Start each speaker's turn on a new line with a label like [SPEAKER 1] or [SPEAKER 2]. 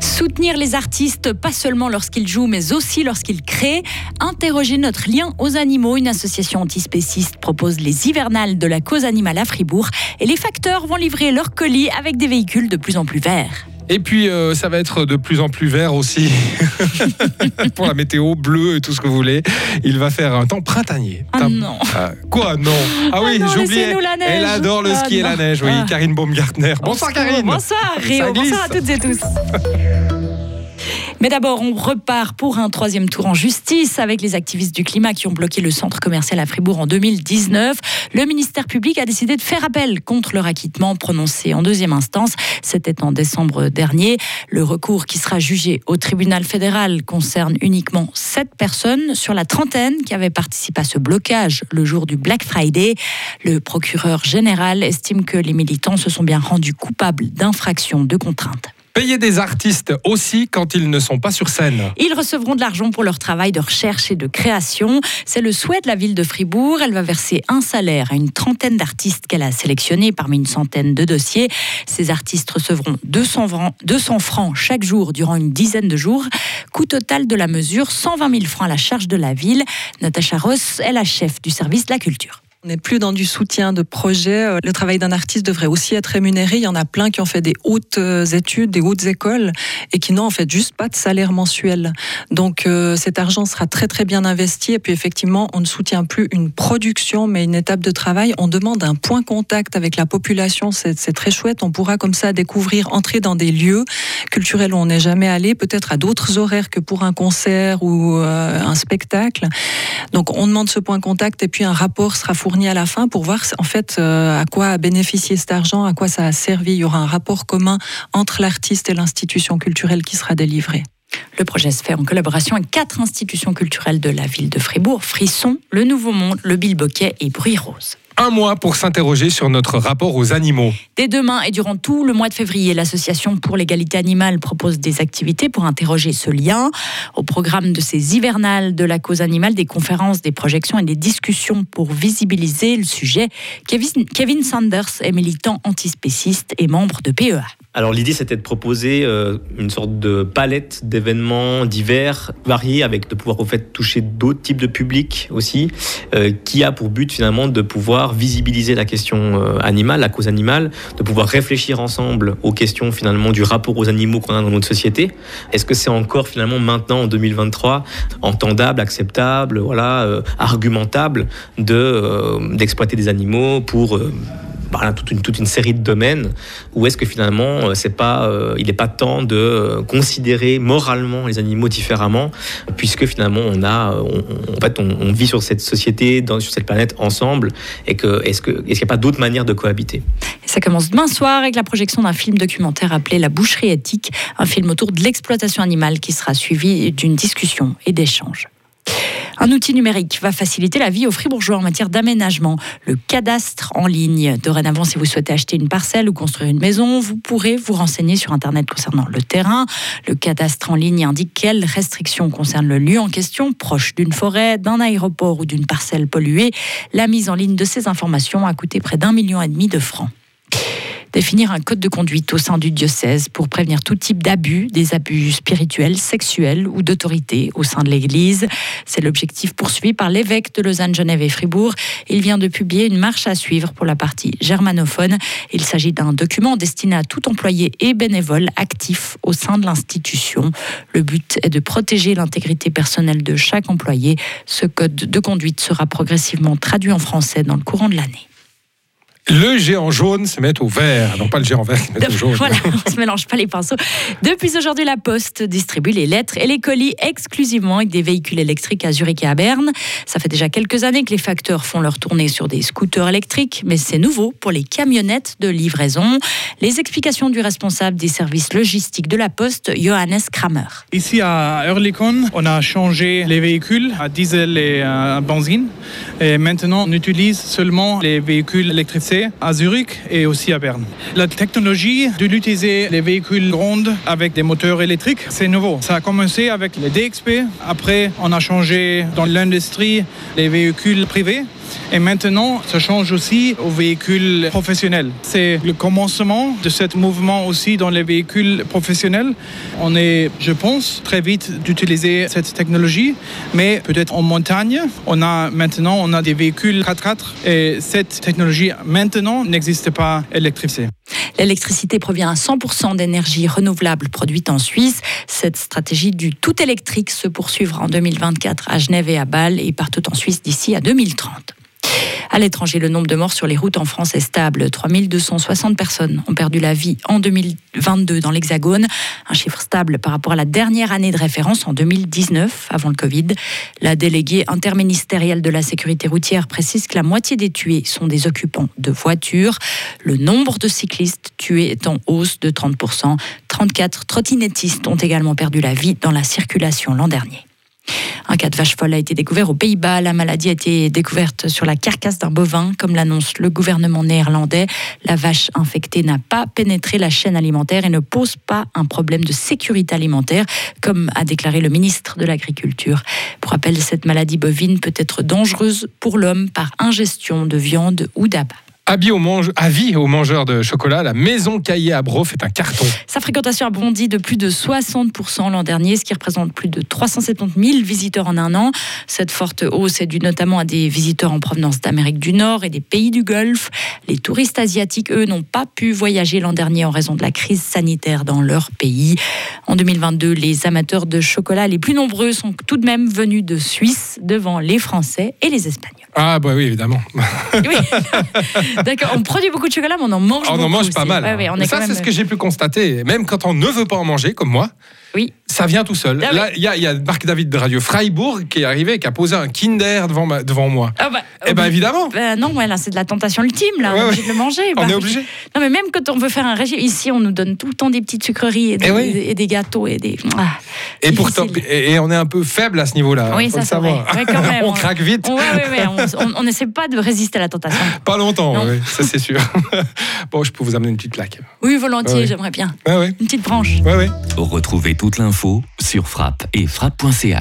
[SPEAKER 1] Soutenir les artistes, pas seulement lorsqu'ils jouent, mais aussi lorsqu'ils créent. Interroger notre lien aux animaux. Une association antispéciste propose les hivernales de la cause animale à Fribourg. Et les facteurs vont livrer leurs colis avec des véhicules de plus en plus verts.
[SPEAKER 2] Et puis, euh, ça va être de plus en plus vert aussi pour la météo, bleu et tout ce que vous voulez. Il va faire un temps printanier.
[SPEAKER 1] Ah non.
[SPEAKER 2] Ah, quoi, non? Ah oui,
[SPEAKER 1] non,
[SPEAKER 2] j'oubliais. Elle adore le
[SPEAKER 1] Ah
[SPEAKER 2] ski et la neige. Oui,
[SPEAKER 1] Ah.
[SPEAKER 2] Karine Baumgartner. Bonsoir, Karine.
[SPEAKER 1] Bonsoir Rio, bonsoir à toutes et tous. Mais d'abord, on repart pour un troisième tour en justice avec les activistes du climat qui ont bloqué le centre commercial à Fribourg en 2019. Le ministère public a décidé de faire appel contre leur acquittement prononcé en deuxième instance. C'était en décembre dernier. Le recours qui sera jugé au tribunal fédéral concerne uniquement sept personnes sur la trentaine qui avaient participé à ce blocage le jour du Black Friday. Le procureur général estime que les militants se sont bien rendus coupables d'infractions de contrainte.
[SPEAKER 2] Payer des artistes aussi quand ils ne sont pas sur scène.
[SPEAKER 1] Ils recevront de l'argent pour leur travail de recherche et de création. C'est le souhait de la ville de Fribourg. Elle va verser un salaire à une trentaine d'artistes qu'elle a sélectionnés parmi une centaine de dossiers. Ces artistes recevront 200 francs, 200 francs chaque jour durant une dizaine de jours. Coût total de la mesure, 120 000 francs à la charge de la ville. Natacha Ross est la chef du service de la culture.
[SPEAKER 3] On n'est plus dans du soutien de projet. Euh, Le travail d'un artiste devrait aussi être rémunéré. Il y en a plein qui ont fait des hautes euh, études, des hautes écoles et qui n'ont en fait juste pas de salaire mensuel. Donc euh, cet argent sera très très bien investi. Et puis effectivement, on ne soutient plus une production, mais une étape de travail. On demande un point contact avec la population. C'est c'est très chouette. On pourra comme ça découvrir, entrer dans des lieux culturels où on n'est jamais allé, peut-être à d'autres horaires que pour un concert ou euh, un spectacle. Donc on demande ce point contact et puis un rapport sera fourni à la fin pour voir en fait euh, à quoi a bénéficié cet argent, à quoi ça a servi. Il y aura un rapport commun entre l'artiste et l'institution culturelle qui sera délivré.
[SPEAKER 1] Le projet se fait en collaboration avec quatre institutions culturelles de la ville de Fribourg, Frisson, Le Nouveau Monde, Le Bilboquet et Bruit Rose.
[SPEAKER 2] Un mois pour s'interroger sur notre rapport aux animaux.
[SPEAKER 1] Dès demain et durant tout le mois de février, l'Association pour l'égalité animale propose des activités pour interroger ce lien. Au programme de ces hivernales de la cause animale, des conférences, des projections et des discussions pour visibiliser le sujet. Kevin, Sanders est militant antispéciste et membre de PEA.
[SPEAKER 4] Alors l'idée c'était de proposer euh, une sorte de palette d'événements divers, variés, avec de pouvoir au fait toucher d'autres types de publics aussi, euh, qui a pour but finalement de pouvoir visibiliser la question euh, animale, la cause animale, de pouvoir réfléchir ensemble aux questions finalement du rapport aux animaux qu'on a dans notre société. Est-ce que c'est encore finalement maintenant en 2023 entendable, acceptable, voilà, argumentable de d'exploiter des animaux pour toute, une, série de domaines où est-ce que finalement euh, c'est pas euh, il n'est pas temps de euh, considérer moralement les animaux différemment puisque finalement on a en fait on, vit sur cette société dans, sur cette planète ensemble et que est-ce que est-ce qu'il n'y a pas d'autre manière de cohabiter?
[SPEAKER 1] Ça commence demain soir avec la projection d'un film documentaire appelé La boucherie éthique, un film autour de l'exploitation animale qui sera suivi d'une discussion et d'échanges. Un outil numérique va faciliter la vie aux fribourgeois en matière d'aménagement, le cadastre en ligne. Dorénavant, si vous souhaitez acheter une parcelle ou construire une maison, vous pourrez vous renseigner sur Internet concernant le terrain. Le cadastre en ligne indique quelles restrictions concernent le lieu en question, proche d'une forêt, d'un aéroport ou d'une parcelle polluée. La mise en ligne de ces informations a coûté près d'un million et demi de francs définir un code de conduite au sein du diocèse pour prévenir tout type d'abus, des abus spirituels, sexuels ou d'autorité au sein de l'Église. C'est l'objectif poursuivi par l'évêque de Lausanne, Genève et Fribourg. Il vient de publier une marche à suivre pour la partie germanophone. Il s'agit d'un document destiné à tout employé et bénévole actif au sein de l'institution. Le but est de protéger l'intégrité personnelle de chaque employé. Ce code de conduite sera progressivement traduit en français dans le courant de l'année.
[SPEAKER 2] Le géant jaune se met au vert. Non, pas le géant vert qui se met au jaune.
[SPEAKER 1] Voilà, on se mélange pas les pinceaux. Depuis aujourd'hui, la Poste distribue les lettres et les colis exclusivement avec des véhicules électriques à Zurich et à Berne. Ça fait déjà quelques années que les facteurs font leur tournée sur des scooters électriques, mais c'est nouveau pour les camionnettes de livraison. Les explications du responsable des services logistiques de la Poste, Johannes Kramer.
[SPEAKER 5] Ici à Eurlikon, on a changé les véhicules à diesel et à benzine. Et maintenant, on utilise seulement les véhicules électrifiés à Zurich et aussi à Berne. La technologie de l'utiliser les véhicules grands avec des moteurs électriques, c'est nouveau. Ça a commencé avec les DXP. Après, on a changé dans l'industrie les véhicules privés. Et maintenant, ça change aussi aux véhicules professionnels. C'est le commencement de ce mouvement aussi dans les véhicules professionnels. On est, je pense, très vite d'utiliser cette technologie, mais peut-être en montagne. On a maintenant, on a des véhicules 4x4 et cette technologie maintenant n'existe pas électrifiée.
[SPEAKER 1] L'électricité provient à 100% d'énergie renouvelable produite en Suisse. Cette stratégie du tout électrique se poursuivra en 2024 à Genève et à Bâle et partout en Suisse d'ici à 2030. À l'étranger, le nombre de morts sur les routes en France est stable. 3260 personnes ont perdu la vie en 2022 dans l'Hexagone, un chiffre stable par rapport à la dernière année de référence en 2019, avant le Covid. La déléguée interministérielle de la sécurité routière précise que la moitié des tués sont des occupants de voitures. Le nombre de cyclistes tués est en hausse de 30%. 34 trottinettistes ont également perdu la vie dans la circulation l'an dernier. Un cas de vache folle a été découvert aux Pays-Bas. La maladie a été découverte sur la carcasse d'un bovin, comme l'annonce le gouvernement néerlandais. La vache infectée n'a pas pénétré la chaîne alimentaire et ne pose pas un problème de sécurité alimentaire, comme a déclaré le ministre de l'Agriculture. Pour rappel, cette maladie bovine peut être dangereuse pour l'homme par ingestion de viande ou d'abat.
[SPEAKER 2] Avis aux, mange... Avis aux mangeurs de chocolat, la maison Caillé à Brof est un carton.
[SPEAKER 1] Sa fréquentation a bondi de plus de 60% l'an dernier, ce qui représente plus de 370 000 visiteurs en un an. Cette forte hausse est due notamment à des visiteurs en provenance d'Amérique du Nord et des pays du Golfe. Les touristes asiatiques, eux, n'ont pas pu voyager l'an dernier en raison de la crise sanitaire dans leur pays. En 2022, les amateurs de chocolat les plus nombreux sont tout de même venus de Suisse devant les Français et les Espagnols.
[SPEAKER 2] Ah bah oui, évidemment.
[SPEAKER 1] Oui. D'accord, on produit beaucoup de chocolat, mais on en mange
[SPEAKER 2] On
[SPEAKER 1] beaucoup.
[SPEAKER 2] en mange pas mal.
[SPEAKER 1] ouais, ouais, on
[SPEAKER 2] Mais
[SPEAKER 1] est
[SPEAKER 2] ça, c'est
[SPEAKER 1] même-
[SPEAKER 2] ce que j'ai pu constater. Même quand on ne veut pas en manger, comme moi,
[SPEAKER 1] Oui.
[SPEAKER 2] ça vient tout seul.
[SPEAKER 1] Ah oui.
[SPEAKER 2] Là, il y a, il y a Marc David de Radio Freiburg qui est arrivé et qui a posé un Kinder devant, ma- devant moi.
[SPEAKER 1] Ah bah,
[SPEAKER 2] Eh ben évidemment,
[SPEAKER 1] bah non, ouais, là, c'est de la tentation ultime, là.
[SPEAKER 2] Ouais,
[SPEAKER 1] on est obligé de le manger.
[SPEAKER 2] on
[SPEAKER 1] Bah,
[SPEAKER 2] est obligé.
[SPEAKER 1] Non, mais même quand on veut faire un régime, ici, on nous donne tout le temps des petites sucreries et des,
[SPEAKER 2] Eh oui.
[SPEAKER 1] et des gâteaux et des. Ah,
[SPEAKER 2] Et pourtant, et, et on est un peu faible à ce niveau-là.
[SPEAKER 1] Oui,
[SPEAKER 2] faut
[SPEAKER 1] ça,
[SPEAKER 2] le
[SPEAKER 1] c'est vrai.
[SPEAKER 2] savoir.
[SPEAKER 1] Ouais, quand même,
[SPEAKER 2] on
[SPEAKER 1] on-
[SPEAKER 2] craque vite.
[SPEAKER 1] On- n'essaie pas de résister à la tentation.
[SPEAKER 2] Pas longtemps, ça c'est sûr. bon, je peux vous amener une petite claque.
[SPEAKER 1] Oui, volontiers,
[SPEAKER 2] Ouais.
[SPEAKER 1] j'aimerais bien.
[SPEAKER 2] Ouais, ouais,
[SPEAKER 1] Une petite branche.
[SPEAKER 2] ouais, ouais.
[SPEAKER 6] Retrouvez toute l'info sur frappe et frappe.ch.